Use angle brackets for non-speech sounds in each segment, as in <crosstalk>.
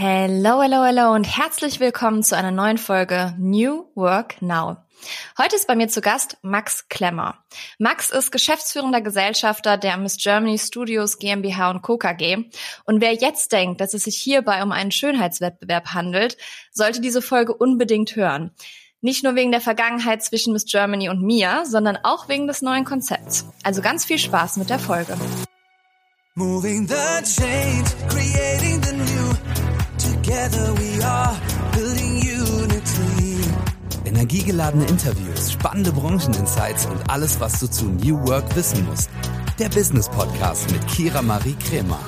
Hello, hello, hello und herzlich willkommen zu einer neuen Folge New Work Now. Heute ist bei mir zu Gast Max Klemmer. Max ist geschäftsführender Gesellschafter der Miss Germany Studios GmbH und Co. KG. Und wer jetzt denkt, dass es sich hierbei um einen Schönheitswettbewerb handelt, sollte diese Folge unbedingt hören. Nicht nur wegen der Vergangenheit zwischen Miss Germany und mir, sondern auch wegen des neuen Konzepts. Also ganz viel Spaß mit der Folge. Moving the change. Together we are building unity. Energiegeladene Interviews, spannende Brancheninsights und alles, was du zu New Work wissen musst. Der Business Podcast mit Kira Marie Kremer.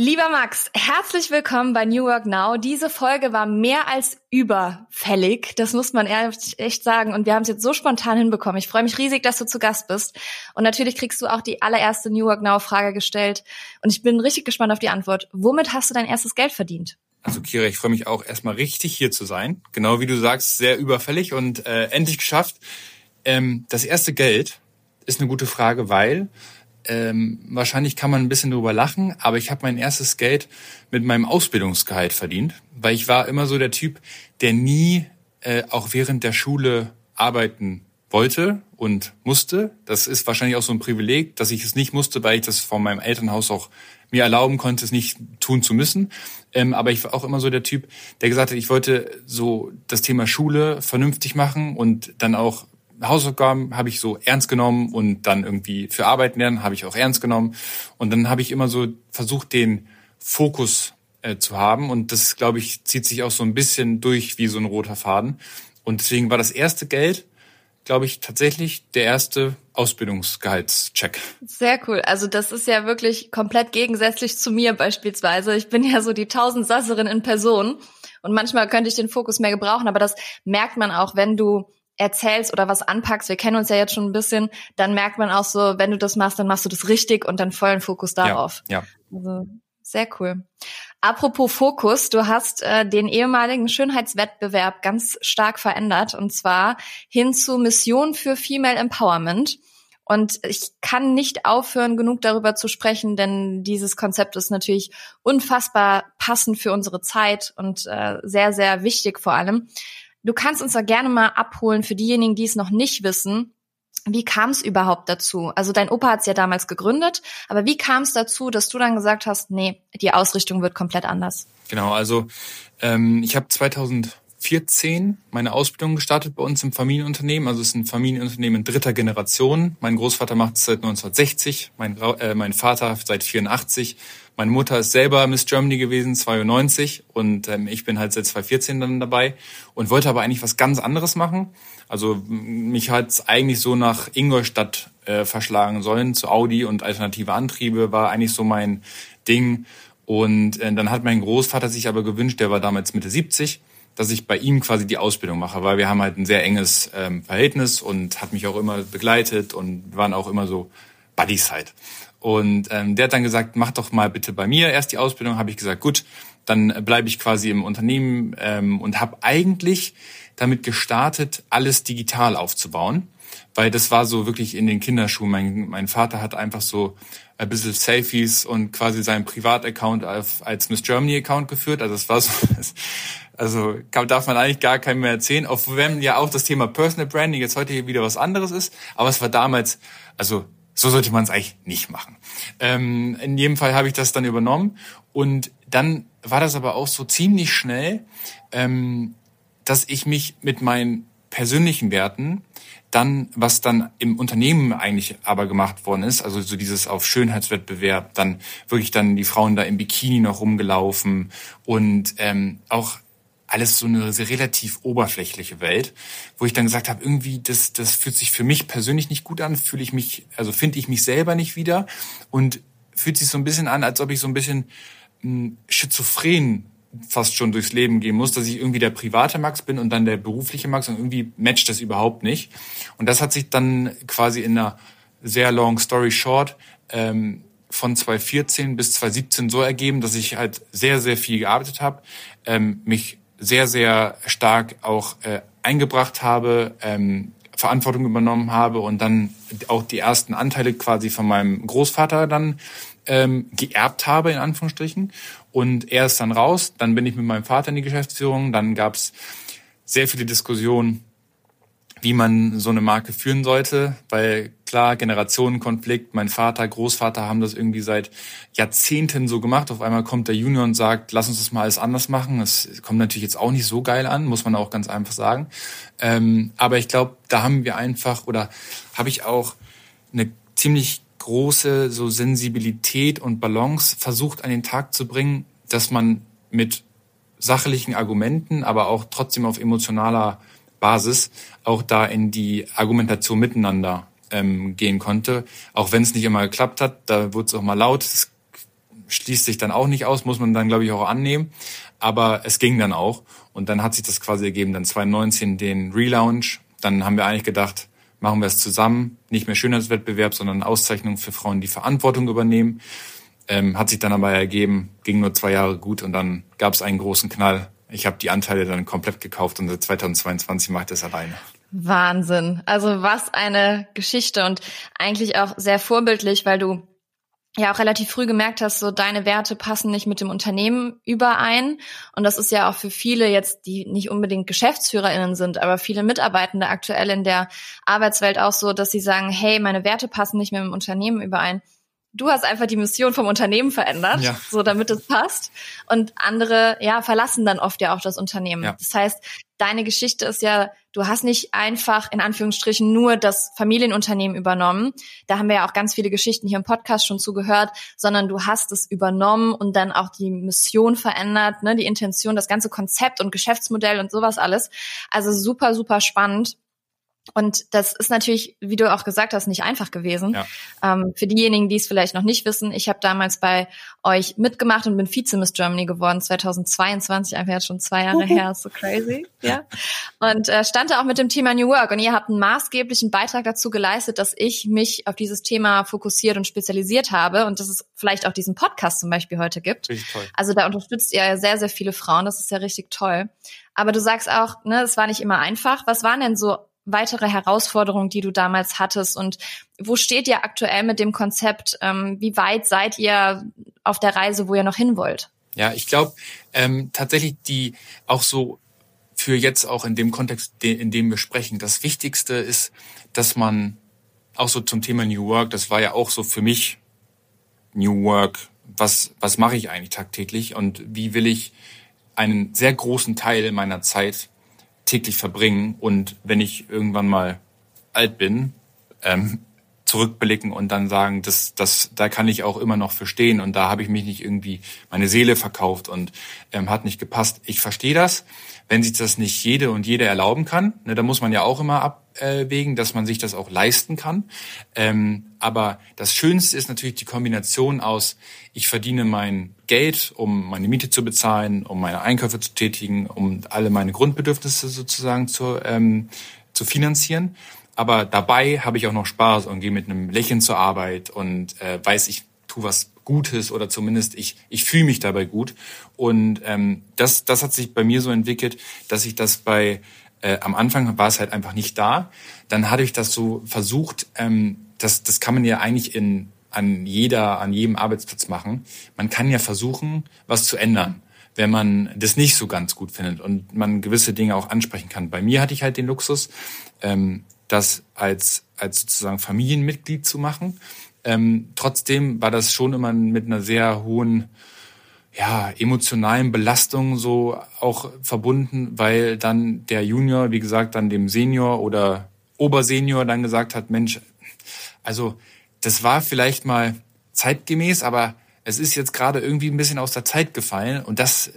Lieber Max, herzlich willkommen bei New Work Now. Diese Folge war mehr als überfällig, das muss man echt sagen. Und wir haben es jetzt so spontan hinbekommen. Ich freue mich riesig, dass du zu Gast bist. Und natürlich kriegst du auch die allererste New Work Now Frage gestellt. Und ich bin richtig gespannt auf die Antwort. Womit hast du dein erstes Geld verdient? Also Kira, ich freue mich auch erstmal richtig hier zu sein. Genau wie du sagst, sehr überfällig und äh, endlich geschafft. Ähm, das erste Geld ist eine gute Frage, weil ähm, wahrscheinlich kann man ein bisschen drüber lachen, aber ich habe mein erstes Geld mit meinem Ausbildungsgehalt verdient, weil ich war immer so der Typ, der nie äh, auch während der Schule arbeiten wollte und musste. Das ist wahrscheinlich auch so ein Privileg, dass ich es nicht musste, weil ich das von meinem Elternhaus auch mir erlauben konnte, es nicht tun zu müssen. Ähm, aber ich war auch immer so der Typ, der gesagt hat, ich wollte so das Thema Schule vernünftig machen und dann auch Hausaufgaben habe ich so ernst genommen und dann irgendwie für Arbeiten lernen habe ich auch ernst genommen. Und dann habe ich immer so versucht, den Fokus äh, zu haben. Und das, glaube ich, zieht sich auch so ein bisschen durch wie so ein roter Faden. Und deswegen war das erste Geld, glaube ich, tatsächlich der erste Ausbildungsgehaltscheck. Sehr cool. Also das ist ja wirklich komplett gegensätzlich zu mir beispielsweise. Ich bin ja so die Tausendsasserin in Person. Und manchmal könnte ich den Fokus mehr gebrauchen, aber das merkt man auch, wenn du erzählst oder was anpackst, wir kennen uns ja jetzt schon ein bisschen, dann merkt man auch so, wenn du das machst, dann machst du das richtig und dann vollen Fokus darauf. Ja. ja. Also sehr cool. Apropos Fokus, du hast äh, den ehemaligen Schönheitswettbewerb ganz stark verändert und zwar hin zu Mission für Female Empowerment. Und ich kann nicht aufhören, genug darüber zu sprechen, denn dieses Konzept ist natürlich unfassbar passend für unsere Zeit und äh, sehr, sehr wichtig vor allem. Du kannst uns da gerne mal abholen für diejenigen, die es noch nicht wissen. Wie kam es überhaupt dazu? Also dein Opa hat es ja damals gegründet, aber wie kam es dazu, dass du dann gesagt hast, nee, die Ausrichtung wird komplett anders? Genau, also ähm, ich habe 2014 meine Ausbildung gestartet bei uns im Familienunternehmen. Also es ist ein Familienunternehmen dritter Generation. Mein Großvater macht es seit 1960, mein, äh, mein Vater seit 84 meine Mutter ist selber Miss Germany gewesen, 92 und ähm, ich bin halt seit 2014 dann dabei und wollte aber eigentlich was ganz anderes machen. Also mich hat's eigentlich so nach Ingolstadt äh, verschlagen sollen, zu Audi und alternative Antriebe war eigentlich so mein Ding. Und äh, dann hat mein Großvater sich aber gewünscht, der war damals Mitte 70, dass ich bei ihm quasi die Ausbildung mache, weil wir haben halt ein sehr enges ähm, Verhältnis und hat mich auch immer begleitet und waren auch immer so Buddies halt. Und ähm, der hat dann gesagt, mach doch mal bitte bei mir erst die Ausbildung. Habe ich gesagt, gut, dann bleibe ich quasi im Unternehmen ähm, und habe eigentlich damit gestartet, alles digital aufzubauen, weil das war so wirklich in den Kinderschuhen. Mein, mein Vater hat einfach so ein bisschen Selfies und quasi seinen Privataccount als Miss Germany Account geführt. Also das war so, <laughs> also darf man eigentlich gar keinem mehr erzählen, auch wenn ja auch das Thema Personal Branding jetzt heute hier wieder was anderes ist. Aber es war damals, also so sollte man es eigentlich nicht machen. Ähm, in jedem Fall habe ich das dann übernommen und dann war das aber auch so ziemlich schnell, ähm, dass ich mich mit meinen persönlichen Werten dann, was dann im Unternehmen eigentlich aber gemacht worden ist, also so dieses auf Schönheitswettbewerb, dann wirklich dann die Frauen da im Bikini noch rumgelaufen und ähm, auch alles so eine relativ oberflächliche Welt, wo ich dann gesagt habe, irgendwie das das fühlt sich für mich persönlich nicht gut an, fühle ich mich, also finde ich mich selber nicht wieder und fühlt sich so ein bisschen an, als ob ich so ein bisschen hm, schizophren fast schon durchs Leben gehen muss, dass ich irgendwie der private Max bin und dann der berufliche Max und irgendwie matcht das überhaupt nicht. Und das hat sich dann quasi in einer sehr long story short ähm, von 2014 bis 2017 so ergeben, dass ich halt sehr, sehr viel gearbeitet habe, ähm, mich sehr, sehr stark auch äh, eingebracht habe, ähm, Verantwortung übernommen habe und dann auch die ersten Anteile quasi von meinem Großvater dann ähm, geerbt habe, in Anführungsstrichen. Und er ist dann raus, dann bin ich mit meinem Vater in die Geschäftsführung, dann gab's sehr viele Diskussionen, wie man so eine Marke führen sollte, weil klar, Generationenkonflikt, mein Vater, Großvater haben das irgendwie seit Jahrzehnten so gemacht. Auf einmal kommt der Junior und sagt, lass uns das mal alles anders machen. Das kommt natürlich jetzt auch nicht so geil an, muss man auch ganz einfach sagen. Ähm, aber ich glaube, da haben wir einfach oder habe ich auch eine ziemlich große so Sensibilität und Balance versucht an den Tag zu bringen, dass man mit sachlichen Argumenten, aber auch trotzdem auf emotionaler Basis auch da in die Argumentation miteinander ähm, gehen konnte. Auch wenn es nicht immer geklappt hat, da wurde es auch mal laut. Das schließt sich dann auch nicht aus, muss man dann, glaube ich, auch annehmen. Aber es ging dann auch. Und dann hat sich das quasi ergeben, dann 2019 den Relaunch. Dann haben wir eigentlich gedacht, machen wir es zusammen. Nicht mehr Schönheitswettbewerb, sondern Auszeichnung für Frauen, die Verantwortung übernehmen. Ähm, hat sich dann aber ergeben, ging nur zwei Jahre gut und dann gab es einen großen Knall. Ich habe die Anteile dann komplett gekauft und seit 2022 mache ich das alleine. Wahnsinn. Also was eine Geschichte und eigentlich auch sehr vorbildlich, weil du ja auch relativ früh gemerkt hast, so deine Werte passen nicht mit dem Unternehmen überein. Und das ist ja auch für viele jetzt, die nicht unbedingt GeschäftsführerInnen sind, aber viele Mitarbeitende aktuell in der Arbeitswelt auch so, dass sie sagen, hey, meine Werte passen nicht mehr mit dem Unternehmen überein du hast einfach die Mission vom Unternehmen verändert, ja. so damit es passt. Und andere, ja, verlassen dann oft ja auch das Unternehmen. Ja. Das heißt, deine Geschichte ist ja, du hast nicht einfach in Anführungsstrichen nur das Familienunternehmen übernommen. Da haben wir ja auch ganz viele Geschichten hier im Podcast schon zugehört, sondern du hast es übernommen und dann auch die Mission verändert, ne, die Intention, das ganze Konzept und Geschäftsmodell und sowas alles. Also super, super spannend. Und das ist natürlich, wie du auch gesagt hast, nicht einfach gewesen. Ja. Ähm, für diejenigen, die es vielleicht noch nicht wissen, ich habe damals bei euch mitgemacht und bin Vize-Miss Germany geworden, 2022, einfach jetzt schon zwei Jahre her, ist so crazy. Ja. Und äh, stand da auch mit dem Thema New Work. Und ihr habt einen maßgeblichen Beitrag dazu geleistet, dass ich mich auf dieses Thema fokussiert und spezialisiert habe und dass es vielleicht auch diesen Podcast zum Beispiel heute gibt. Richtig toll. Also da unterstützt ihr ja sehr, sehr viele Frauen. Das ist ja richtig toll. Aber du sagst auch, ne, es war nicht immer einfach. Was waren denn so weitere Herausforderungen, die du damals hattest? Und wo steht ihr aktuell mit dem Konzept? Ähm, wie weit seid ihr auf der Reise, wo ihr noch hin wollt? Ja, ich glaube ähm, tatsächlich die auch so für jetzt auch in dem Kontext, in dem wir sprechen, das Wichtigste ist, dass man auch so zum Thema New Work, das war ja auch so für mich New Work, was, was mache ich eigentlich tagtäglich und wie will ich einen sehr großen Teil meiner Zeit täglich verbringen und wenn ich irgendwann mal alt bin, ähm, zurückblicken und dann sagen, das, das, da kann ich auch immer noch verstehen und da habe ich mich nicht irgendwie meine Seele verkauft und ähm, hat nicht gepasst. Ich verstehe das, wenn sich das nicht jede und jeder erlauben kann. Ne, da muss man ja auch immer abwägen, dass man sich das auch leisten kann. Ähm, aber das Schönste ist natürlich die Kombination aus, ich verdiene mein Geld, um meine Miete zu bezahlen, um meine Einkäufe zu tätigen, um alle meine Grundbedürfnisse sozusagen zu, ähm, zu finanzieren. Aber dabei habe ich auch noch Spaß und gehe mit einem Lächeln zur Arbeit und äh, weiß, ich tue was Gutes oder zumindest ich, ich fühle mich dabei gut. Und ähm, das, das hat sich bei mir so entwickelt, dass ich das bei, äh, am Anfang war es halt einfach nicht da. Dann hatte ich das so versucht, ähm, das, das kann man ja eigentlich in, an jeder, an jedem Arbeitsplatz machen. Man kann ja versuchen, was zu ändern, wenn man das nicht so ganz gut findet und man gewisse Dinge auch ansprechen kann. Bei mir hatte ich halt den Luxus, ähm, das als, als sozusagen Familienmitglied zu machen. Ähm, trotzdem war das schon immer mit einer sehr hohen ja, emotionalen Belastung so auch verbunden, weil dann der Junior, wie gesagt, dann dem Senior oder Obersenior dann gesagt hat, Mensch, also das war vielleicht mal zeitgemäß, aber es ist jetzt gerade irgendwie ein bisschen aus der Zeit gefallen und das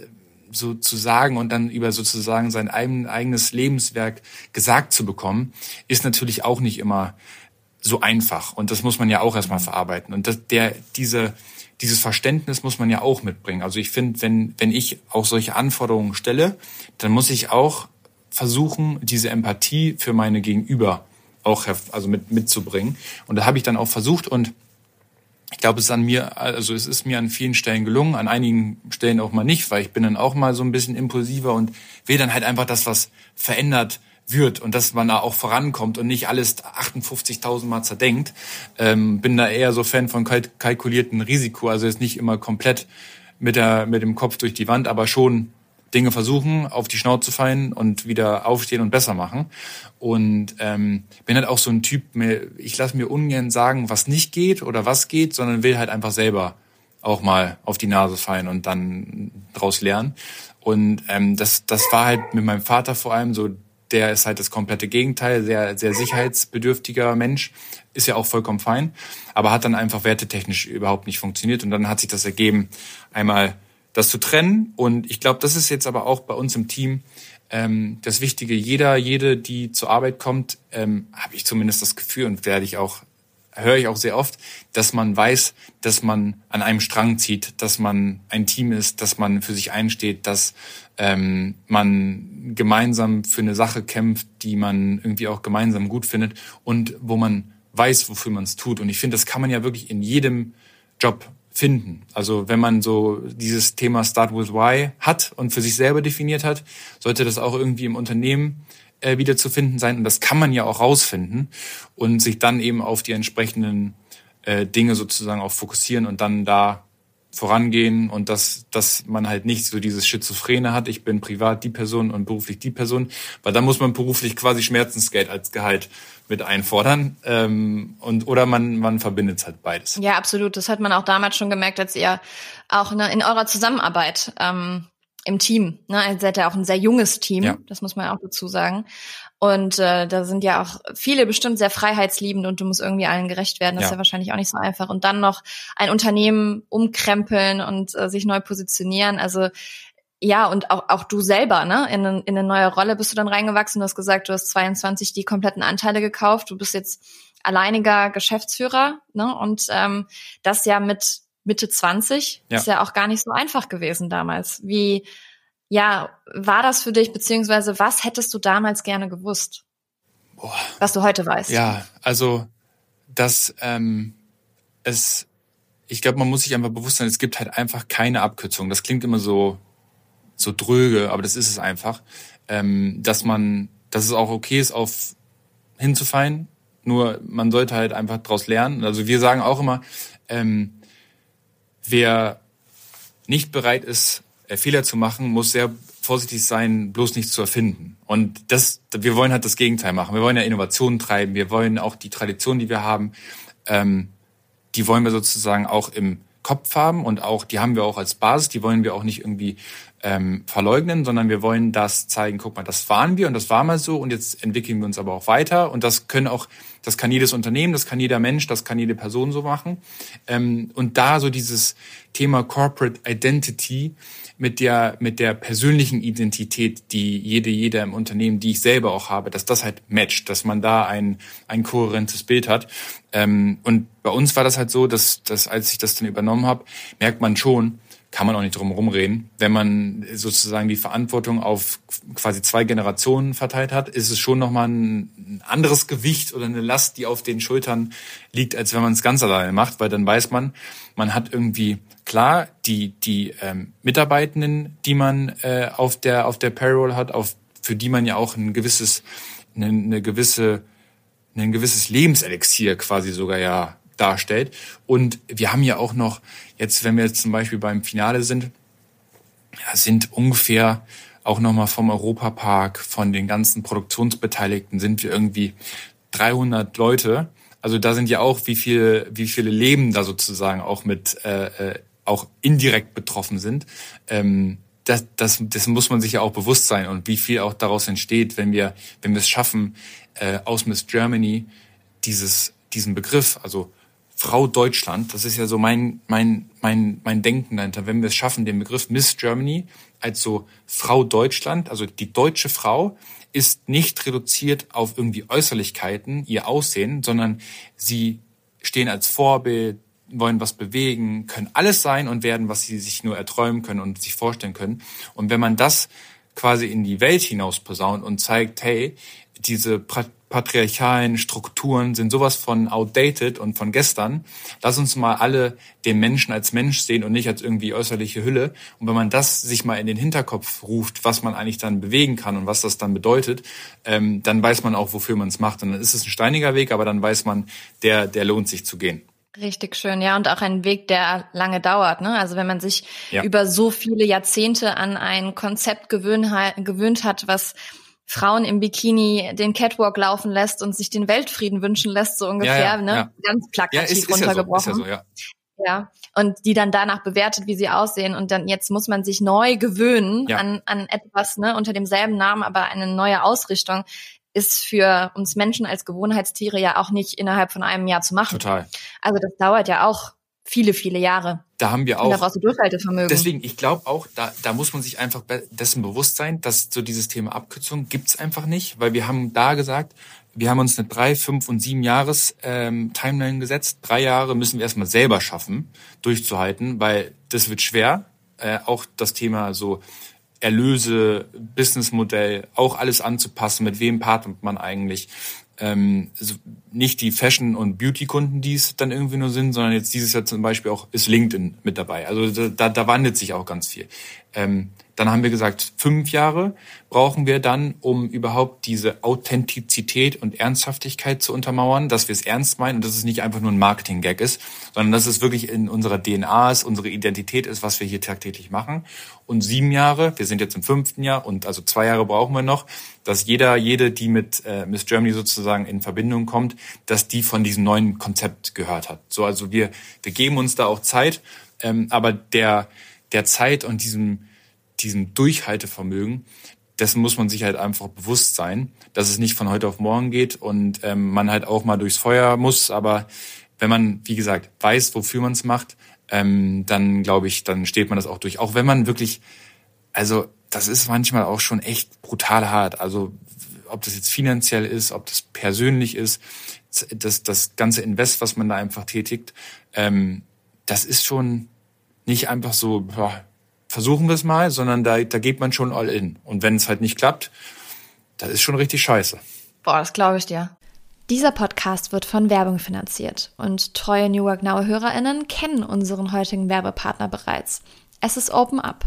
so zu sagen und dann über sozusagen sein eigenes Lebenswerk gesagt zu bekommen, ist natürlich auch nicht immer so einfach. Und das muss man ja auch erstmal verarbeiten. Und das, der diese dieses Verständnis muss man ja auch mitbringen. Also ich finde, wenn wenn ich auch solche Anforderungen stelle, dann muss ich auch versuchen, diese Empathie für meine Gegenüber auch also mit mitzubringen. Und da habe ich dann auch versucht und ich glaube, es ist an mir, also es ist mir an vielen Stellen gelungen, an einigen Stellen auch mal nicht, weil ich bin dann auch mal so ein bisschen impulsiver und will dann halt einfach, dass was verändert wird und dass man da auch vorankommt und nicht alles 58.000 Mal zerdenkt. Ähm, bin da eher so Fan von kalk kalkulierten Risiko, also jetzt nicht immer komplett mit, der, mit dem Kopf durch die Wand, aber schon Dinge versuchen, auf die Schnauze fallen und wieder aufstehen und besser machen. Und ähm, bin halt auch so ein Typ, ich lasse mir ungern sagen, was nicht geht oder was geht, sondern will halt einfach selber auch mal auf die Nase fallen und dann draus lernen. Und ähm, das, das war halt mit meinem Vater vor allem so, der ist halt das komplette Gegenteil, sehr, sehr sicherheitsbedürftiger Mensch, ist ja auch vollkommen fein, aber hat dann einfach wertetechnisch überhaupt nicht funktioniert. Und dann hat sich das ergeben, einmal das zu trennen. Und ich glaube, das ist jetzt aber auch bei uns im Team ähm, das Wichtige. Jeder, jede, die zur Arbeit kommt, ähm, habe ich zumindest das Gefühl und werde ich auch höre ich auch sehr oft, dass man weiß, dass man an einem Strang zieht, dass man ein Team ist, dass man für sich einsteht, dass ähm, man gemeinsam für eine Sache kämpft, die man irgendwie auch gemeinsam gut findet und wo man weiß, wofür man es tut. Und ich finde, das kann man ja wirklich in jedem Job finden. Also wenn man so dieses Thema Start with Why hat und für sich selber definiert hat, sollte das auch irgendwie im Unternehmen äh, wieder zu finden sein. Und das kann man ja auch rausfinden und sich dann eben auf die entsprechenden äh, Dinge sozusagen auch fokussieren und dann da vorangehen und dass, dass man halt nicht so dieses Schizophrene hat, ich bin privat die Person und beruflich die Person, weil dann muss man beruflich quasi Schmerzensgeld als Gehalt mit einfordern ähm, und oder man man verbindet halt beides. Ja, absolut. Das hat man auch damals schon gemerkt, als ihr auch ne, in eurer Zusammenarbeit ähm, im Team. Ne? Also ihr seid ja auch ein sehr junges Team, ja. das muss man auch dazu sagen. Und äh, da sind ja auch viele bestimmt sehr freiheitsliebend und du musst irgendwie allen gerecht werden. Das ja. ist ja wahrscheinlich auch nicht so einfach. Und dann noch ein Unternehmen umkrempeln und äh, sich neu positionieren. Also ja, und auch, auch du selber, ne? In, in eine neue Rolle bist du dann reingewachsen. Du hast gesagt, du hast 22 die kompletten Anteile gekauft. Du bist jetzt alleiniger Geschäftsführer, ne? Und ähm, das ja mit Mitte 20 ja. ist ja auch gar nicht so einfach gewesen damals. Wie, ja, war das für dich, beziehungsweise was hättest du damals gerne gewusst? Boah. Was du heute weißt. Ja, also, dass ähm, es, ich glaube, man muss sich einfach bewusst sein, es gibt halt einfach keine Abkürzung. Das klingt immer so, so dröge, aber das ist es einfach. Ähm, dass man, dass es auch okay ist, auf hinzufallen. Nur man sollte halt einfach daraus lernen. Also wir sagen auch immer, ähm, wer nicht bereit ist, äh, Fehler zu machen, muss sehr vorsichtig sein, bloß nichts zu erfinden. Und das, wir wollen halt das Gegenteil machen. Wir wollen ja Innovationen treiben. Wir wollen auch die Tradition, die wir haben, ähm, die wollen wir sozusagen auch im Kopf haben und auch, die haben wir auch als Basis. Die wollen wir auch nicht irgendwie ähm, verleugnen, sondern wir wollen das zeigen, guck mal, das waren wir und das war mal so und jetzt entwickeln wir uns aber auch weiter und das können auch, das kann jedes Unternehmen, das kann jeder Mensch, das kann jede Person so machen. Ähm, und da so dieses Thema Corporate Identity mit der, mit der persönlichen Identität, die jede, jeder im Unternehmen, die ich selber auch habe, dass das halt matcht, dass man da ein, ein kohärentes Bild hat. Ähm, und bei uns war das halt so, dass, dass als ich das dann übernommen habe, merkt man schon, kann man auch nicht drum reden. Wenn man sozusagen die Verantwortung auf quasi zwei Generationen verteilt hat, ist es schon nochmal ein anderes Gewicht oder eine Last, die auf den Schultern liegt, als wenn man es ganz alleine macht, weil dann weiß man, man hat irgendwie klar die die ähm, Mitarbeitenden, die man äh, auf der auf der Payroll hat, auf für die man ja auch ein gewisses eine, eine gewisse ein gewisses Lebenselixier quasi sogar ja darstellt. Und wir haben ja auch noch, jetzt wenn wir jetzt zum Beispiel beim Finale sind, sind ungefähr auch nochmal vom Europapark, von den ganzen Produktionsbeteiligten sind wir irgendwie 300 Leute. Also da sind ja auch, wie viele, wie viele Leben da sozusagen auch mit, äh, äh, auch indirekt betroffen sind. Ähm, das, das, das muss man sich ja auch bewusst sein und wie viel auch daraus entsteht, wenn wir, wenn wir es schaffen, äh, aus Miss Germany dieses, diesen Begriff, also Frau Deutschland, das ist ja so mein, mein, mein, mein Denken dahinter, wenn wir es schaffen, den Begriff Miss Germany als so Frau Deutschland, also die deutsche Frau, ist nicht reduziert auf irgendwie Äußerlichkeiten, ihr Aussehen, sondern sie stehen als Vorbild, wollen was bewegen, können alles sein und werden, was sie sich nur erträumen können und sich vorstellen können. Und wenn man das quasi in die Welt hinaus posaunt und zeigt, hey, diese patriarchalen Strukturen sind sowas von outdated und von gestern. Lass uns mal alle den Menschen als Mensch sehen und nicht als irgendwie äußerliche Hülle. Und wenn man das sich mal in den Hinterkopf ruft, was man eigentlich dann bewegen kann und was das dann bedeutet, ähm, dann weiß man auch, wofür man es macht. Und dann ist es ein steiniger Weg, aber dann weiß man, der, der lohnt sich zu gehen. Richtig schön, ja, und auch ein Weg, der lange dauert. Ne? Also wenn man sich ja. über so viele Jahrzehnte an ein Konzept gewöhnt, gewöhnt hat, was Frauen im Bikini den Catwalk laufen lässt und sich den Weltfrieden wünschen lässt, so ungefähr, ja, ja, ne? Ja. Ganz plakativ ist, runtergebrochen. Ist ja, so, ja. ja. Und die dann danach bewertet, wie sie aussehen. Und dann jetzt muss man sich neu gewöhnen ja. an, an etwas, ne, unter demselben Namen, aber eine neue Ausrichtung ist für uns Menschen als Gewohnheitstiere ja auch nicht innerhalb von einem Jahr zu machen. Total. Also das dauert ja auch viele, viele Jahre. Da haben wir auch. Und da brauchst du Durchhaltevermögen. Deswegen, ich glaube auch, da, da muss man sich einfach dessen bewusst sein, dass so dieses Thema Abkürzung gibt's einfach nicht, weil wir haben da gesagt, wir haben uns eine drei, fünf und sieben Jahres ähm, Timeline gesetzt. Drei Jahre müssen wir erstmal selber schaffen, durchzuhalten, weil das wird schwer. Äh, auch das Thema so Erlöse, Businessmodell, auch alles anzupassen, mit wem partnert man eigentlich ähm, nicht die Fashion- und Beauty-Kunden, die es dann irgendwie nur sind, sondern jetzt dieses Jahr zum Beispiel auch ist LinkedIn mit dabei. Also da, da wandelt sich auch ganz viel. Ähm, dann haben wir gesagt, fünf Jahre brauchen wir dann, um überhaupt diese Authentizität und Ernsthaftigkeit zu untermauern, dass wir es ernst meinen und dass es nicht einfach nur ein Marketing-Gag ist, sondern dass es wirklich in unserer DNA ist, unsere Identität ist, was wir hier tagtäglich machen. Und sieben Jahre, wir sind jetzt im fünften Jahr und also zwei Jahre brauchen wir noch, dass jeder, jede, die mit äh, Miss Germany sozusagen in Verbindung kommt, dass die von diesem neuen Konzept gehört hat. So, also wir, wir geben uns da auch Zeit, ähm, aber der, der Zeit und diesem diesem Durchhaltevermögen, dessen muss man sich halt einfach bewusst sein, dass es nicht von heute auf morgen geht und ähm, man halt auch mal durchs Feuer muss. Aber wenn man, wie gesagt, weiß, wofür man es macht, ähm, dann glaube ich, dann steht man das auch durch. Auch wenn man wirklich, also das ist manchmal auch schon echt brutal hart. Also ob das jetzt finanziell ist, ob das persönlich ist, das, das ganze Invest, was man da einfach tätigt, ähm, das ist schon nicht einfach so, boah, versuchen wir es mal, sondern da, da geht man schon all in. Und wenn es halt nicht klappt, das ist schon richtig scheiße. Boah, das glaube ich dir. Dieser Podcast wird von Werbung finanziert und treue New Work Now HörerInnen kennen unseren heutigen Werbepartner bereits. Es ist Open Up.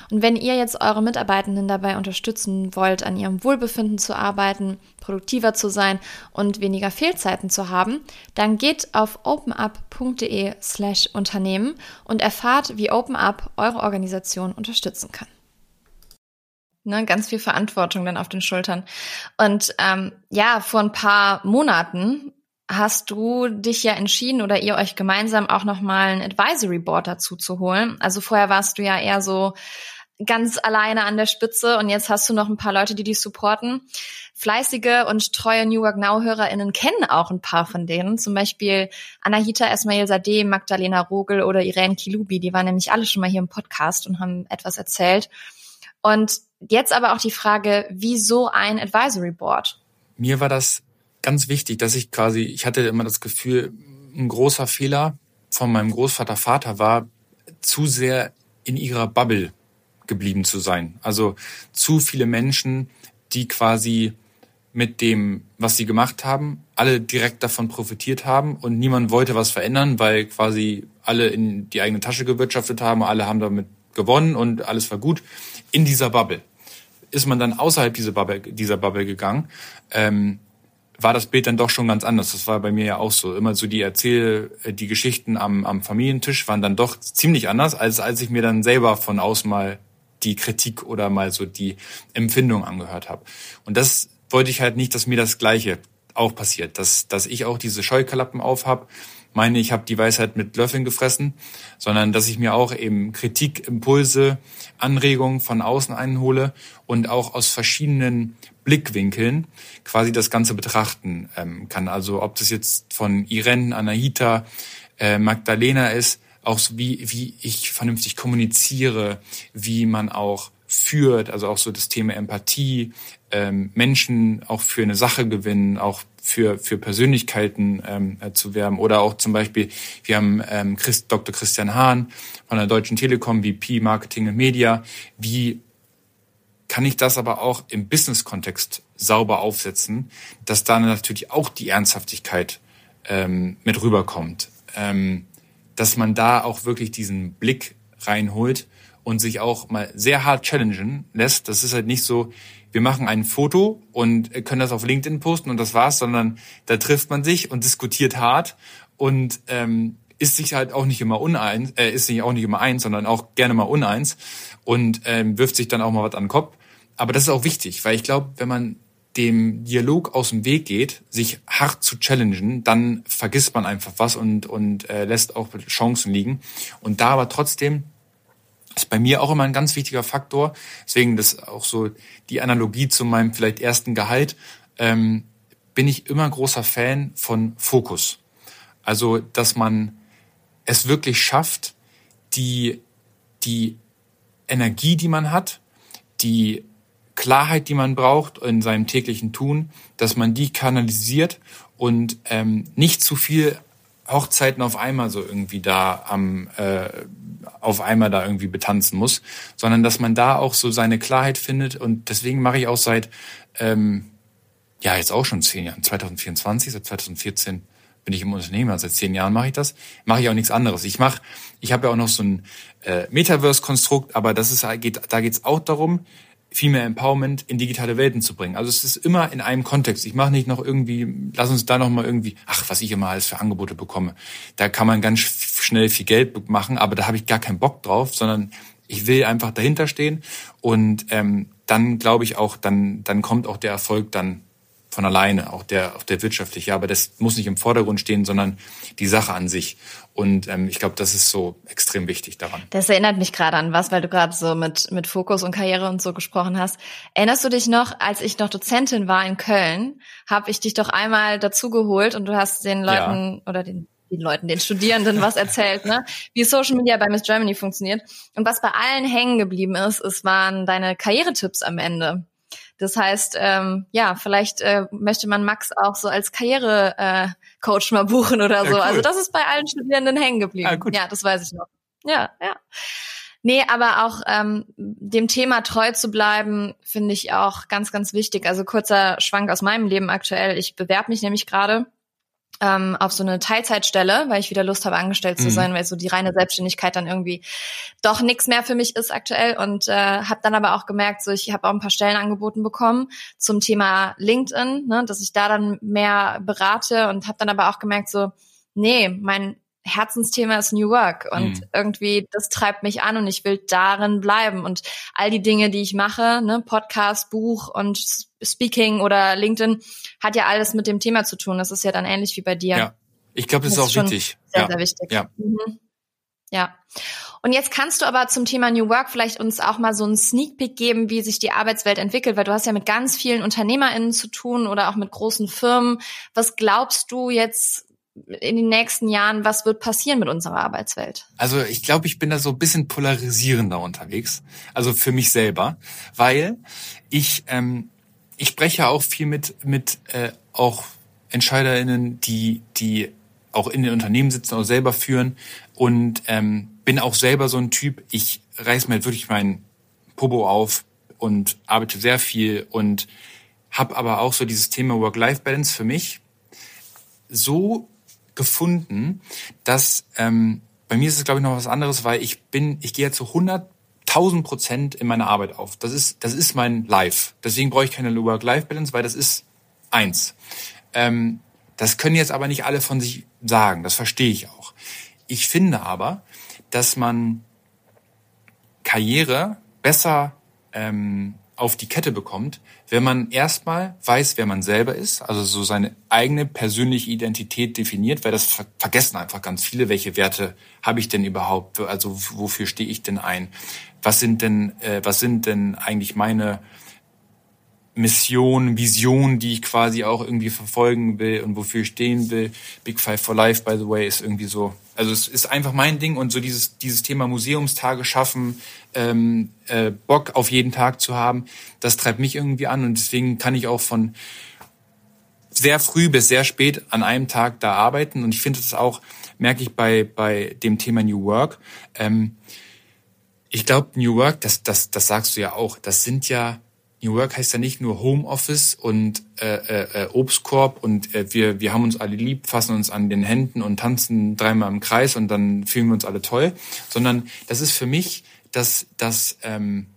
Und wenn ihr jetzt eure Mitarbeitenden dabei unterstützen wollt, an ihrem Wohlbefinden zu arbeiten, produktiver zu sein und weniger Fehlzeiten zu haben, dann geht auf openup.de slash Unternehmen und erfahrt, wie OpenUp eure Organisation unterstützen kann. Ne, ganz viel Verantwortung dann auf den Schultern. Und ähm, ja, vor ein paar Monaten hast du dich ja entschieden oder ihr euch gemeinsam auch nochmal ein Advisory Board dazu zu holen. Also vorher warst du ja eher so ganz alleine an der Spitze und jetzt hast du noch ein paar Leute, die dich supporten. Fleißige und treue New Work Now HörerInnen kennen auch ein paar von denen. Zum Beispiel Anahita Esmail Sadeh, Magdalena Rogel oder Irene Kilubi. Die waren nämlich alle schon mal hier im Podcast und haben etwas erzählt. Und jetzt aber auch die Frage, wieso ein Advisory Board? Mir war das ganz wichtig, dass ich quasi, ich hatte immer das Gefühl, ein großer Fehler von meinem Großvater Vater war, zu sehr in ihrer Bubble geblieben zu sein. Also zu viele Menschen, die quasi mit dem, was sie gemacht haben, alle direkt davon profitiert haben und niemand wollte was verändern, weil quasi alle in die eigene Tasche gewirtschaftet haben, alle haben damit gewonnen und alles war gut. In dieser Bubble ist man dann außerhalb dieser Bubble, dieser Bubble gegangen, ähm, war das Bild dann doch schon ganz anders. Das war bei mir ja auch so. Immer so die Erzähl, äh, die Geschichten am, am Familientisch waren dann doch ziemlich anders, als als ich mir dann selber von außen mal die Kritik oder mal so die Empfindung angehört habe. Und das wollte ich halt nicht, dass mir das Gleiche auch passiert, dass, dass ich auch diese Scheuklappen aufhab, meine, ich habe die Weisheit mit Löffeln gefressen, sondern dass ich mir auch eben Kritik, Impulse, Anregungen von außen einhole und auch aus verschiedenen Blickwinkeln quasi das Ganze betrachten ähm, kann. Also ob das jetzt von Irene, Anahita, äh, Magdalena ist, auch so wie, wie ich vernünftig kommuniziere, wie man auch führt, also auch so das Thema Empathie, ähm, Menschen auch für eine Sache gewinnen, auch für, für Persönlichkeiten ähm, äh, zu werben. Oder auch zum Beispiel, wir haben ähm, Christ, Dr. Christian Hahn von der Deutschen Telekom, VP Marketing und Media. Wie kann ich das aber auch im Business-Kontext sauber aufsetzen, dass da natürlich auch die Ernsthaftigkeit ähm, mit rüberkommt. Ähm, dass man da auch wirklich diesen Blick reinholt und sich auch mal sehr hart challengen lässt. Das ist halt nicht so, wir machen ein Foto und können das auf LinkedIn posten und das war's, sondern da trifft man sich und diskutiert hart und ähm, ist sich halt auch nicht immer uneins, äh, ist sich auch nicht immer eins, sondern auch gerne mal uneins und ähm, wirft sich dann auch mal was an den Kopf. Aber das ist auch wichtig, weil ich glaube, wenn man dem Dialog aus dem Weg geht, sich hart zu challengen, dann vergisst man einfach was und, und äh, lässt auch Chancen liegen. Und da aber trotzdem ist bei mir auch immer ein ganz wichtiger Faktor. Deswegen das auch so die Analogie zu meinem vielleicht ersten Gehalt. Ähm, bin ich immer großer Fan von Fokus. Also, dass man es wirklich schafft, die, die Energie, die man hat, die Klarheit, die man braucht in seinem täglichen Tun, dass man die kanalisiert und ähm, nicht zu viel Hochzeiten auf einmal so irgendwie da am äh, auf einmal da irgendwie betanzen muss, sondern dass man da auch so seine Klarheit findet. Und deswegen mache ich auch seit, ähm, ja, jetzt auch schon zehn Jahren, 2024, seit 2014 bin ich im Unternehmen, seit zehn Jahren mache ich das, mache ich auch nichts anderes. Ich mache, ich habe ja auch noch so ein äh, Metaverse-Konstrukt, aber das ist geht, da geht's auch darum, viel mehr Empowerment in digitale Welten zu bringen. Also es ist immer in einem Kontext. Ich mache nicht noch irgendwie, lass uns da noch mal irgendwie, ach, was ich immer alles für Angebote bekomme. Da kann man ganz schnell viel Geld machen, aber da habe ich gar keinen Bock drauf, sondern ich will einfach dahinter stehen und ähm, dann glaube ich auch, dann dann kommt auch der Erfolg dann von alleine, auch der, auch der wirtschaftliche. Aber das muss nicht im Vordergrund stehen, sondern die Sache an sich. Und ähm, ich glaube, das ist so extrem wichtig daran. Das erinnert mich gerade an was, weil du gerade so mit, mit Fokus und Karriere und so gesprochen hast. Erinnerst du dich noch, als ich noch Dozentin war in Köln, habe ich dich doch einmal dazugeholt und du hast den Leuten ja. oder den den Leuten, den Studierenden was erzählt, ne? wie Social Media bei Miss Germany funktioniert. Und was bei allen hängen geblieben ist, es waren deine Karrieretipps am Ende. Das heißt, ähm, ja, vielleicht äh, möchte man Max auch so als Karriere-Coach äh, mal buchen oder so. Ja, cool. Also das ist bei allen Studierenden hängen geblieben. Ja, gut. ja, das weiß ich noch. Ja, ja. Nee, aber auch ähm, dem Thema treu zu bleiben, finde ich auch ganz, ganz wichtig. Also kurzer Schwank aus meinem Leben aktuell. Ich bewerbe mich nämlich gerade ähm, auf so eine Teilzeitstelle, weil ich wieder Lust habe, angestellt zu mhm. sein, weil so die reine Selbstständigkeit dann irgendwie doch nichts mehr für mich ist aktuell. Und äh, habe dann aber auch gemerkt, so ich habe auch ein paar Stellen angeboten bekommen zum Thema LinkedIn, ne, dass ich da dann mehr berate und habe dann aber auch gemerkt, so nee, mein Herzensthema ist New Work und mhm. irgendwie das treibt mich an und ich will darin bleiben und all die Dinge, die ich mache, ne, Podcast, Buch und Speaking oder LinkedIn, hat ja alles mit dem Thema zu tun. Das ist ja dann ähnlich wie bei dir. Ja, ich glaube, das, das, ist auch wichtig. Sehr, ja. sehr wichtig. Ja. Mhm. Ja. Und jetzt kannst du aber zum Thema New Work vielleicht uns auch mal so einen Sneak Peek geben, wie sich die Arbeitswelt entwickelt, weil du hast ja mit ganz vielen UnternehmerInnen zu tun oder auch mit großen Firmen. Was glaubst du jetzt in den nächsten Jahren, was wird passieren mit unserer Arbeitswelt? Also ich glaube, ich bin da so ein bisschen polarisierender unterwegs, also für mich selber, weil ich ähm, ich spreche auch viel mit mit äh, auch Entscheiderinnen, die die auch in den Unternehmen sitzen und selber führen und ähm, bin auch selber so ein Typ. Ich reiß mir halt wirklich meinen Pobo auf und arbeite sehr viel und habe aber auch so dieses Thema Work-Life-Balance für mich so gefunden, dass ähm, bei mir ist es glaube ich noch was anderes, weil ich bin, ich gehe zu 100.000 Prozent in meine Arbeit auf. Das ist, das ist mein Life. Deswegen brauche ich keine Work-Life-Balance, weil das ist eins. Ähm, das können jetzt aber nicht alle von sich sagen, das verstehe ich auch. Ich finde aber, dass man Karriere besser ähm, auf die Kette bekommt, wenn man erstmal weiß, wer man selber ist, also so seine eigene persönliche Identität definiert, weil das ver vergessen einfach ganz viele, welche Werte habe ich denn überhaupt, also wofür stehe ich denn ein? Was sind denn, äh, was sind denn eigentlich meine Mission, Vision, die ich quasi auch irgendwie verfolgen will und wofür ich stehen will. Big Five for Life, by the way, ist irgendwie so. Also es ist einfach mein Ding und so dieses dieses Thema Museumstage schaffen, ähm, äh, Bock auf jeden Tag zu haben, das treibt mich irgendwie an und deswegen kann ich auch von sehr früh bis sehr spät an einem Tag da arbeiten und ich finde das auch merke ich bei bei dem Thema New Work. Ähm, ich glaube New Work, das das das sagst du ja auch. Das sind ja New Work heißt ja nicht nur Homeoffice und äh, äh, äh, Obstkorb und äh, wir, wir haben uns alle lieb, fassen uns an den Händen und tanzen dreimal im Kreis und dann fühlen wir uns alle toll, sondern das ist für mich das, das ähm,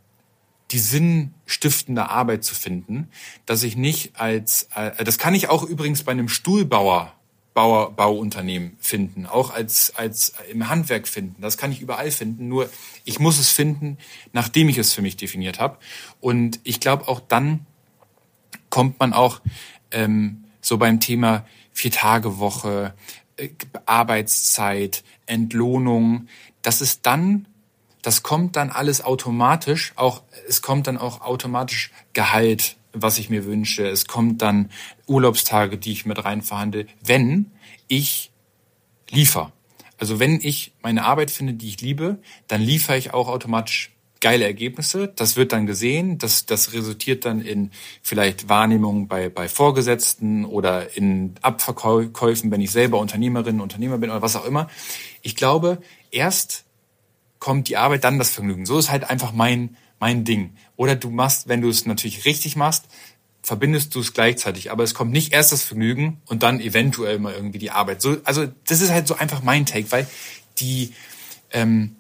die sinnstiftende Arbeit zu finden, dass ich nicht als, äh, das kann ich auch übrigens bei einem Stuhlbauer Bauer, Bauunternehmen finden, auch als, als im Handwerk finden. Das kann ich überall finden, nur ich muss es finden, nachdem ich es für mich definiert habe. Und ich glaube, auch dann kommt man auch ähm, so beim Thema Vier-Tage-Woche, äh, Arbeitszeit, Entlohnung, das ist dann, das kommt dann alles automatisch, auch es kommt dann auch automatisch Gehalt was ich mir wünsche. Es kommt dann Urlaubstage, die ich mit rein verhandle, wenn ich liefer. Also wenn ich meine Arbeit finde, die ich liebe, dann liefere ich auch automatisch geile Ergebnisse. Das wird dann gesehen. Das, das resultiert dann in vielleicht Wahrnehmungen bei, bei Vorgesetzten oder in Abverkäufen, wenn ich selber Unternehmerin, Unternehmer bin oder was auch immer. Ich glaube, erst kommt die Arbeit, dann das Vergnügen. So ist halt einfach mein, mein Ding. Oder du machst, wenn du es natürlich richtig machst, verbindest du es gleichzeitig. Aber es kommt nicht erst das Vergnügen und dann eventuell mal irgendwie die Arbeit. So, also das ist halt so einfach mein Take, weil die, ähm,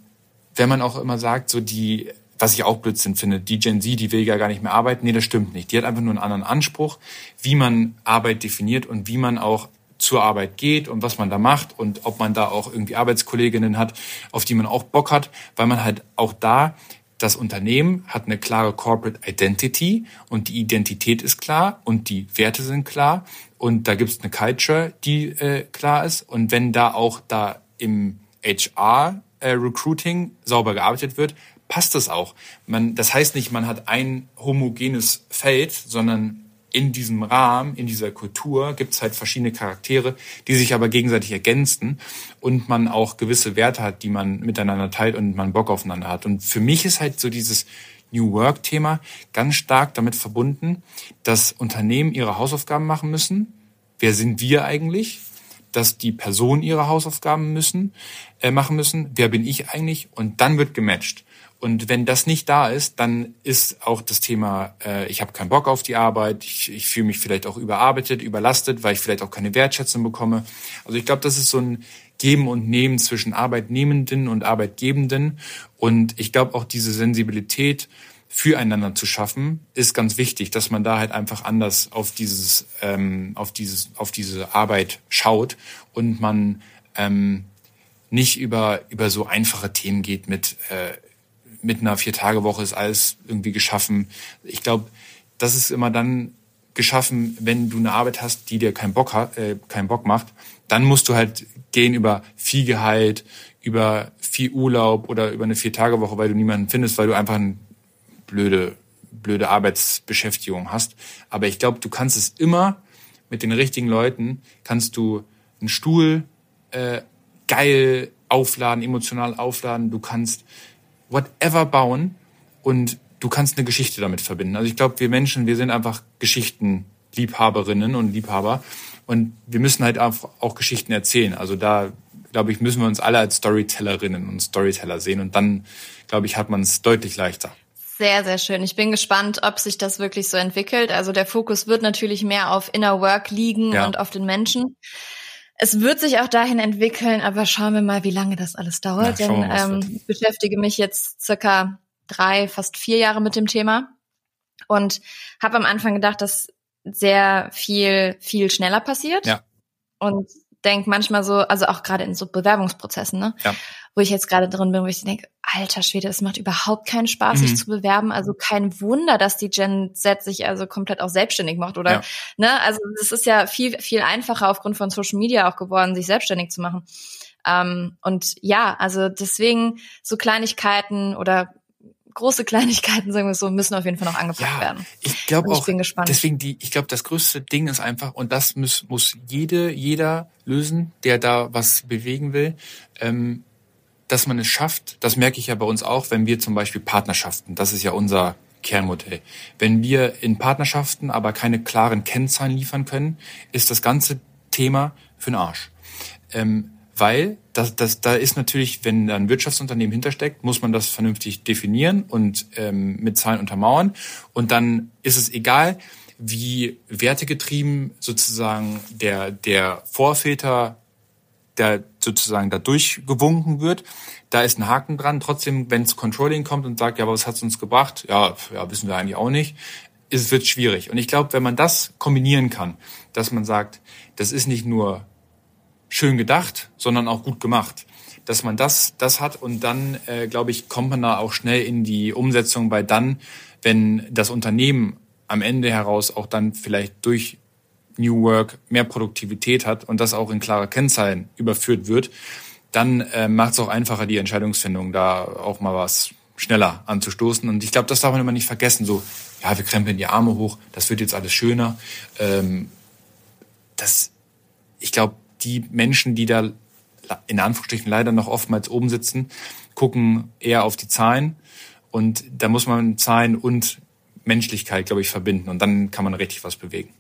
wenn man auch immer sagt, so die, was ich auch Blödsinn finde, die Gen Z, die will ja gar nicht mehr arbeiten. Nee, das stimmt nicht. Die hat einfach nur einen anderen Anspruch, wie man Arbeit definiert und wie man auch zur Arbeit geht und was man da macht und ob man da auch irgendwie Arbeitskolleginnen hat, auf die man auch Bock hat, weil man halt auch da das Unternehmen hat eine klare Corporate Identity und die Identität ist klar und die Werte sind klar und da gibt es eine Culture, die äh, klar ist und wenn da auch da im HR äh, Recruiting sauber gearbeitet wird, passt das auch. Man, das heißt nicht, man hat ein homogenes Feld, sondern in diesem Rahmen, in dieser Kultur gibt es halt verschiedene Charaktere, die sich aber gegenseitig ergänzen und man auch gewisse Werte hat, die man miteinander teilt und man Bock aufeinander hat. Und für mich ist halt so dieses New Work-Thema ganz stark damit verbunden, dass Unternehmen ihre Hausaufgaben machen müssen. Wer sind wir eigentlich? Dass die Personen ihre Hausaufgaben müssen, äh, machen müssen. Wer bin ich eigentlich? Und dann wird gematcht. Und wenn das nicht da ist, dann ist auch das Thema, äh, ich habe keinen Bock auf die Arbeit, ich, ich fühle mich vielleicht auch überarbeitet, überlastet, weil ich vielleicht auch keine Wertschätzung bekomme. Also ich glaube, das ist so ein Geben und Nehmen zwischen Arbeitnehmenden und Arbeitgebenden. Und ich glaube auch diese Sensibilität füreinander zu schaffen, ist ganz wichtig, dass man da halt einfach anders auf dieses, ähm, auf dieses, auf diese Arbeit schaut und man ähm, nicht über über so einfache Themen geht mit äh, mit einer Vier-Tage-Woche ist alles irgendwie geschaffen. Ich glaube, das ist immer dann geschaffen, wenn du eine Arbeit hast, die dir keinen Bock hat, äh, keinen Bock macht. Dann musst du halt gehen über viel Gehalt, über viel Urlaub oder über eine Vier-Tage-Woche, weil du niemanden findest, weil du einfach eine blöde, blöde Arbeitsbeschäftigung hast. Aber ich glaube, du kannst es immer mit den richtigen Leuten, kannst du einen Stuhl äh, geil aufladen, emotional aufladen. Du kannst whatever bauen und du kannst eine Geschichte damit verbinden. Also ich glaube, wir Menschen, wir sind einfach Geschichtenliebhaberinnen und Liebhaber und wir müssen halt auch, auch Geschichten erzählen. Also da, glaube ich, müssen wir uns alle als Storytellerinnen und Storyteller sehen und dann, glaube ich, hat man es deutlich leichter. Sehr, sehr schön. Ich bin gespannt, ob sich das wirklich so entwickelt. Also der Fokus wird natürlich mehr auf Inner Work liegen ja. und auf den Menschen. Es wird sich auch dahin entwickeln, aber schauen wir mal, wie lange das alles dauert. Ja, denn ähm, ich beschäftige mich jetzt circa drei, fast vier Jahre mit dem Thema und habe am Anfang gedacht, dass sehr viel, viel schneller passiert. Ja. Und denke manchmal so, also auch gerade in so Bewerbungsprozessen, ne? Ja. Wo ich jetzt gerade drin bin, wo ich denke, alter Schwede, es macht überhaupt keinen Spaß, Mhm. sich zu bewerben. Also kein Wunder, dass die Gen Z sich also komplett auch selbstständig macht, oder? Ja. Ne? Also es ist ja viel, viel einfacher aufgrund von Social Media auch geworden, sich selbstständig zu machen. Ähm, und ja, also deswegen so Kleinigkeiten oder große <laughs> Kleinigkeiten, sagen wir es so, müssen auf jeden Fall noch angepackt Ja, werden. ich glaube ich auch. bin gespannt. Deswegen die, ich glaube, das größte Ding ist einfach und das muss muss jede jeder lösen, der da was bewegen will, ähm, dass man es schafft. Das merke ich ja bei uns auch, wenn wir zum Beispiel Partnerschaften. Das ist ja unser Kernmodell. Wenn wir in Partnerschaften aber keine klaren Kennzahlen liefern können, ist das ganze Thema für den Arsch. Ähm, weil das, das, da ist natürlich, wenn da ein Wirtschaftsunternehmen hintersteckt, muss man das vernünftig definieren und ähm, mit Zahlen untermauern. Und dann ist es egal, wie wertegetrieben sozusagen der, der Vorväter der sozusagen da durchgewunken wird. Da ist ein Haken dran. Trotzdem, wenn es Controlling kommt und sagt, ja, aber was hat's uns gebracht? Ja, ja, wissen wir eigentlich auch nicht. Es wird schwierig. Und ich glaube, wenn man das kombinieren kann, dass man sagt, das ist nicht nur schön gedacht, sondern auch gut gemacht. Dass man das, das hat und dann, äh, glaube ich, kommt man da auch schnell in die Umsetzung, weil dann, wenn das Unternehmen am Ende heraus auch dann vielleicht durch New Work mehr Produktivität hat und das auch in klare Kennzahlen überführt wird, dann äh, macht es auch einfacher, die Entscheidungsfindung da auch mal was schneller anzustoßen. Und ich glaube, das darf man immer nicht vergessen. So, ja, wir krempeln die Arme hoch, das wird jetzt alles schöner. Ähm, das, ich glaube, die Menschen, die da in Anführungsstrichen leider noch oftmals oben sitzen, gucken eher auf die Zahlen. Und da muss man Zahlen und Menschlichkeit, glaube ich, verbinden. Und dann kann man richtig was bewegen.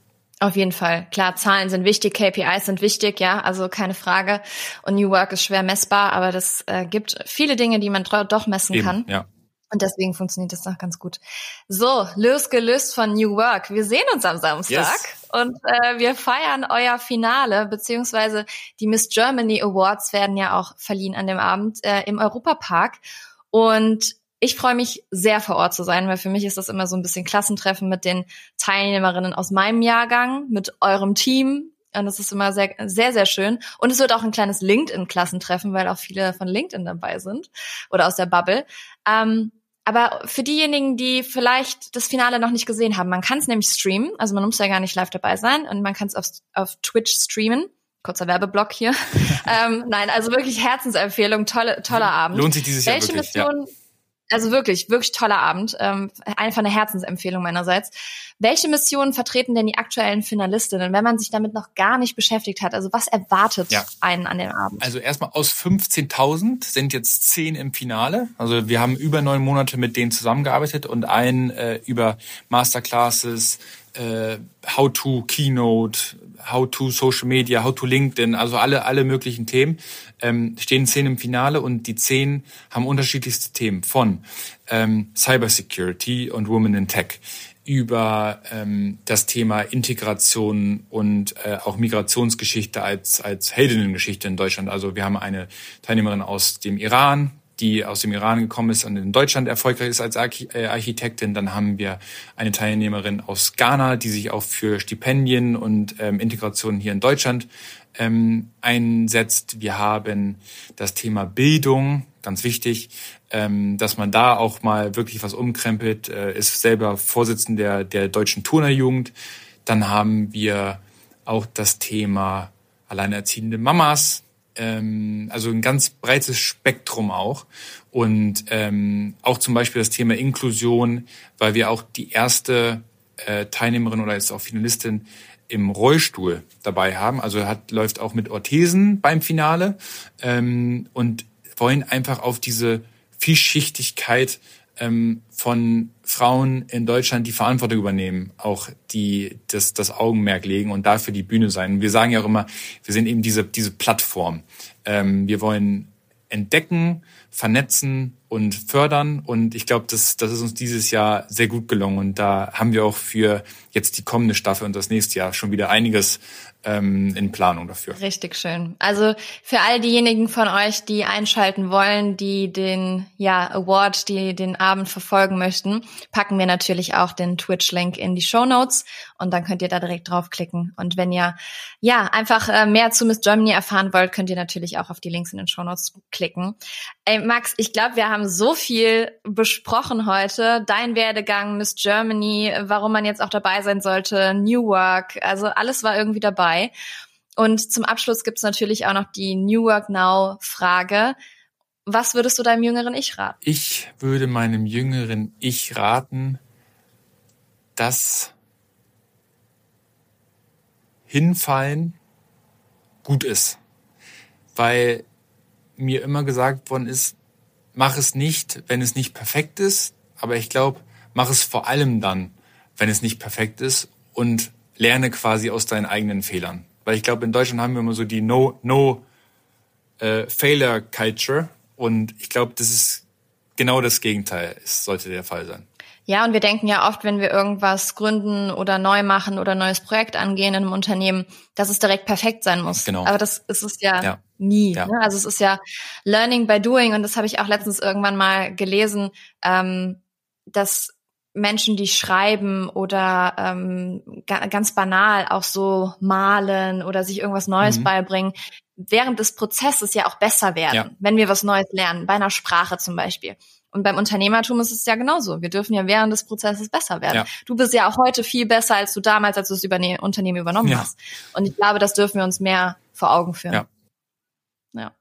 Auf jeden Fall. Klar, Zahlen sind wichtig, KPIs sind wichtig, ja, also keine Frage. Und New Work ist schwer messbar, aber das äh, gibt viele Dinge, die man doch messen Eben, kann. ja. Und deswegen funktioniert das noch ganz gut. So, losgelöst von New Work. Wir sehen uns am Samstag Yes. und äh, wir feiern euer Finale, beziehungsweise die Miss Germany Awards werden ja auch verliehen an dem Abend äh, im Europapark. Und ich freue mich sehr vor Ort zu sein, weil für mich ist das immer so ein bisschen Klassentreffen mit den Teilnehmerinnen aus meinem Jahrgang, mit eurem Team. Und das ist immer sehr, sehr, sehr schön. Und es wird auch ein kleines LinkedIn-Klassentreffen, weil auch viele von LinkedIn dabei sind oder aus der Bubble. Ähm, aber für diejenigen, die vielleicht das Finale noch nicht gesehen haben, man kann es nämlich streamen, also man muss ja gar nicht live dabei sein und man kann es auf, auf Twitch streamen. Kurzer Werbeblock hier. <laughs> ähm, nein, also wirklich Herzensempfehlung, tolle, toller Abend. Lohnt sich dieses Jahr Welche wirklich. Ja. Also wirklich, wirklich toller Abend. Ähm, einfach eine Herzensempfehlung meinerseits. Welche Missionen vertreten denn die aktuellen Finalistinnen, wenn man sich damit noch gar nicht beschäftigt hat? Also was erwartet Ja. einen an dem Abend? Also erstmal aus 15.000 sind jetzt 10 im Finale. Also wir haben über neun Monate mit denen zusammengearbeitet und einen äh, über Masterclasses, äh, How to Keynote, How to Social Media, How to LinkedIn, also alle alle möglichen Themen ähm, stehen zehn im Finale und die zehn haben unterschiedlichste Themen von ähm, Cybersecurity und Women in Tech über ähm, das Thema Integration und äh, auch Migrationsgeschichte als als Heldinnengeschichte in Deutschland. Also wir haben eine Teilnehmerin aus dem Iran, die aus dem Iran gekommen ist und in Deutschland erfolgreich ist als äh, Architektin. Dann haben wir eine Teilnehmerin aus Ghana, die sich auch für Stipendien und ähm, Integration hier in Deutschland ähm, einsetzt. Wir haben das Thema Bildung, ganz wichtig, ähm, dass man da auch mal wirklich was umkrempelt, äh, ist selber Vorsitzender der, der deutschen Turnerjugend. Dann haben wir auch das Thema alleinerziehende Mamas, ähm, also ein ganz breites Spektrum auch. Und ähm, auch zum Beispiel das Thema Inklusion, weil wir auch die erste äh, Teilnehmerin oder jetzt auch Finalistin im Rollstuhl dabei haben. Also hat, läuft auch mit Orthesen beim Finale ähm, und wollen einfach auf diese Vielschichtigkeit ähm, von Frauen in Deutschland, die Verantwortung übernehmen, auch die das, das Augenmerk legen und dafür die Bühne sein. Wir sagen ja auch immer, wir sind eben diese, diese Plattform. Ähm, wir wollen entdecken, vernetzen und fördern. Und ich glaube, das, das ist uns dieses Jahr sehr gut gelungen. Und da haben wir auch für jetzt die kommende Staffel und das nächste Jahr schon wieder einiges ähm, in Planung dafür. Richtig schön. Also für all diejenigen von euch, die einschalten wollen, die den ja Award, die den Abend verfolgen möchten, packen wir natürlich auch den Twitch-Link in die Show Notes und dann könnt ihr da direkt draufklicken. Und wenn ihr ja einfach äh, mehr zu Miss Germany erfahren wollt, könnt ihr natürlich auch auf die Links in den Show Notes klicken. Ey, Max, ich glaube, wir haben so viel besprochen heute. Dein Werdegang, Miss Germany, warum man jetzt auch dabei sein sollte, New Work, also alles war irgendwie dabei. Und zum Abschluss gibt's natürlich auch noch die New Work Now Frage. Was würdest du deinem jüngeren Ich raten? Ich würde meinem jüngeren Ich raten, dass hinfallen gut ist. Weil mir immer gesagt worden ist, mach es nicht, wenn es nicht perfekt ist. Aber ich glaube, mach es vor allem dann, wenn es nicht perfekt ist und lerne quasi aus deinen eigenen Fehlern. Weil ich glaube, in Deutschland haben wir immer so die No, No äh, Failure Culture. Und ich glaube, das ist genau das Gegenteil, es sollte der Fall sein. Ja, und wir denken ja oft, wenn wir irgendwas gründen oder neu machen oder ein neues Projekt angehen in einem Unternehmen, dass es direkt perfekt sein muss. Genau. Aber das ist es ja, ja. nie. Ja. Ne? Also es ist ja Learning by Doing und das habe ich auch letztens irgendwann mal gelesen, ähm, dass Menschen, die schreiben oder ähm, ganz banal auch so malen oder sich irgendwas Neues mhm. beibringen, während des Prozesses ja auch besser werden, ja. wenn wir was Neues lernen, bei einer Sprache zum Beispiel. Und beim Unternehmertum ist es ja genauso. Wir dürfen ja während des Prozesses besser werden. Ja. Du bist ja auch heute viel besser als du damals, als du das Überne Unternehmen übernommen ja. hast. Und ich glaube, das dürfen wir uns mehr vor Augen führen. Ja. ja.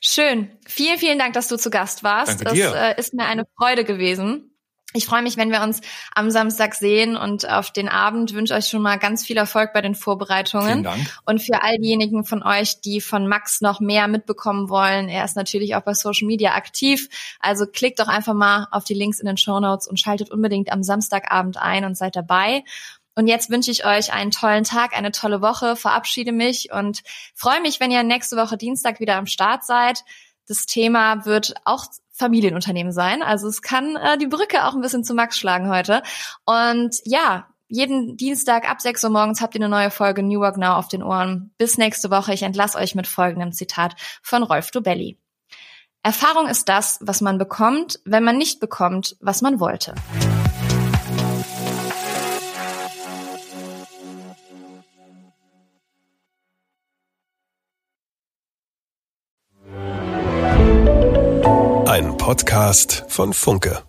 Schön. Vielen, vielen Dank, dass du zu Gast warst. Danke dir. Es äh, ist mir eine Freude gewesen. Ich freue mich, wenn wir uns am Samstag sehen und auf den Abend wünsche euch schon mal ganz viel Erfolg bei den Vorbereitungen. Vielen Dank. Und für all diejenigen von euch, die von Max noch mehr mitbekommen wollen, er ist natürlich auch bei Social Media aktiv. Also klickt doch einfach mal auf die Links in den Show Notes und schaltet unbedingt am Samstagabend ein und seid dabei. Und jetzt wünsche ich euch einen tollen Tag, eine tolle Woche, verabschiede mich und freue mich, wenn ihr nächste Woche Dienstag wieder am Start seid. Das Thema wird auch Familienunternehmen sein. Also es kann äh, die Brücke auch ein bisschen zu Max schlagen heute. Und ja, jeden Dienstag ab 6 Uhr morgens habt ihr eine neue Folge New Work Now auf den Ohren. Bis nächste Woche. Ich entlasse euch mit folgendem Zitat von Rolf Dobelli. Erfahrung ist das, was man bekommt, wenn man nicht bekommt, was man wollte. Podcast von Funke.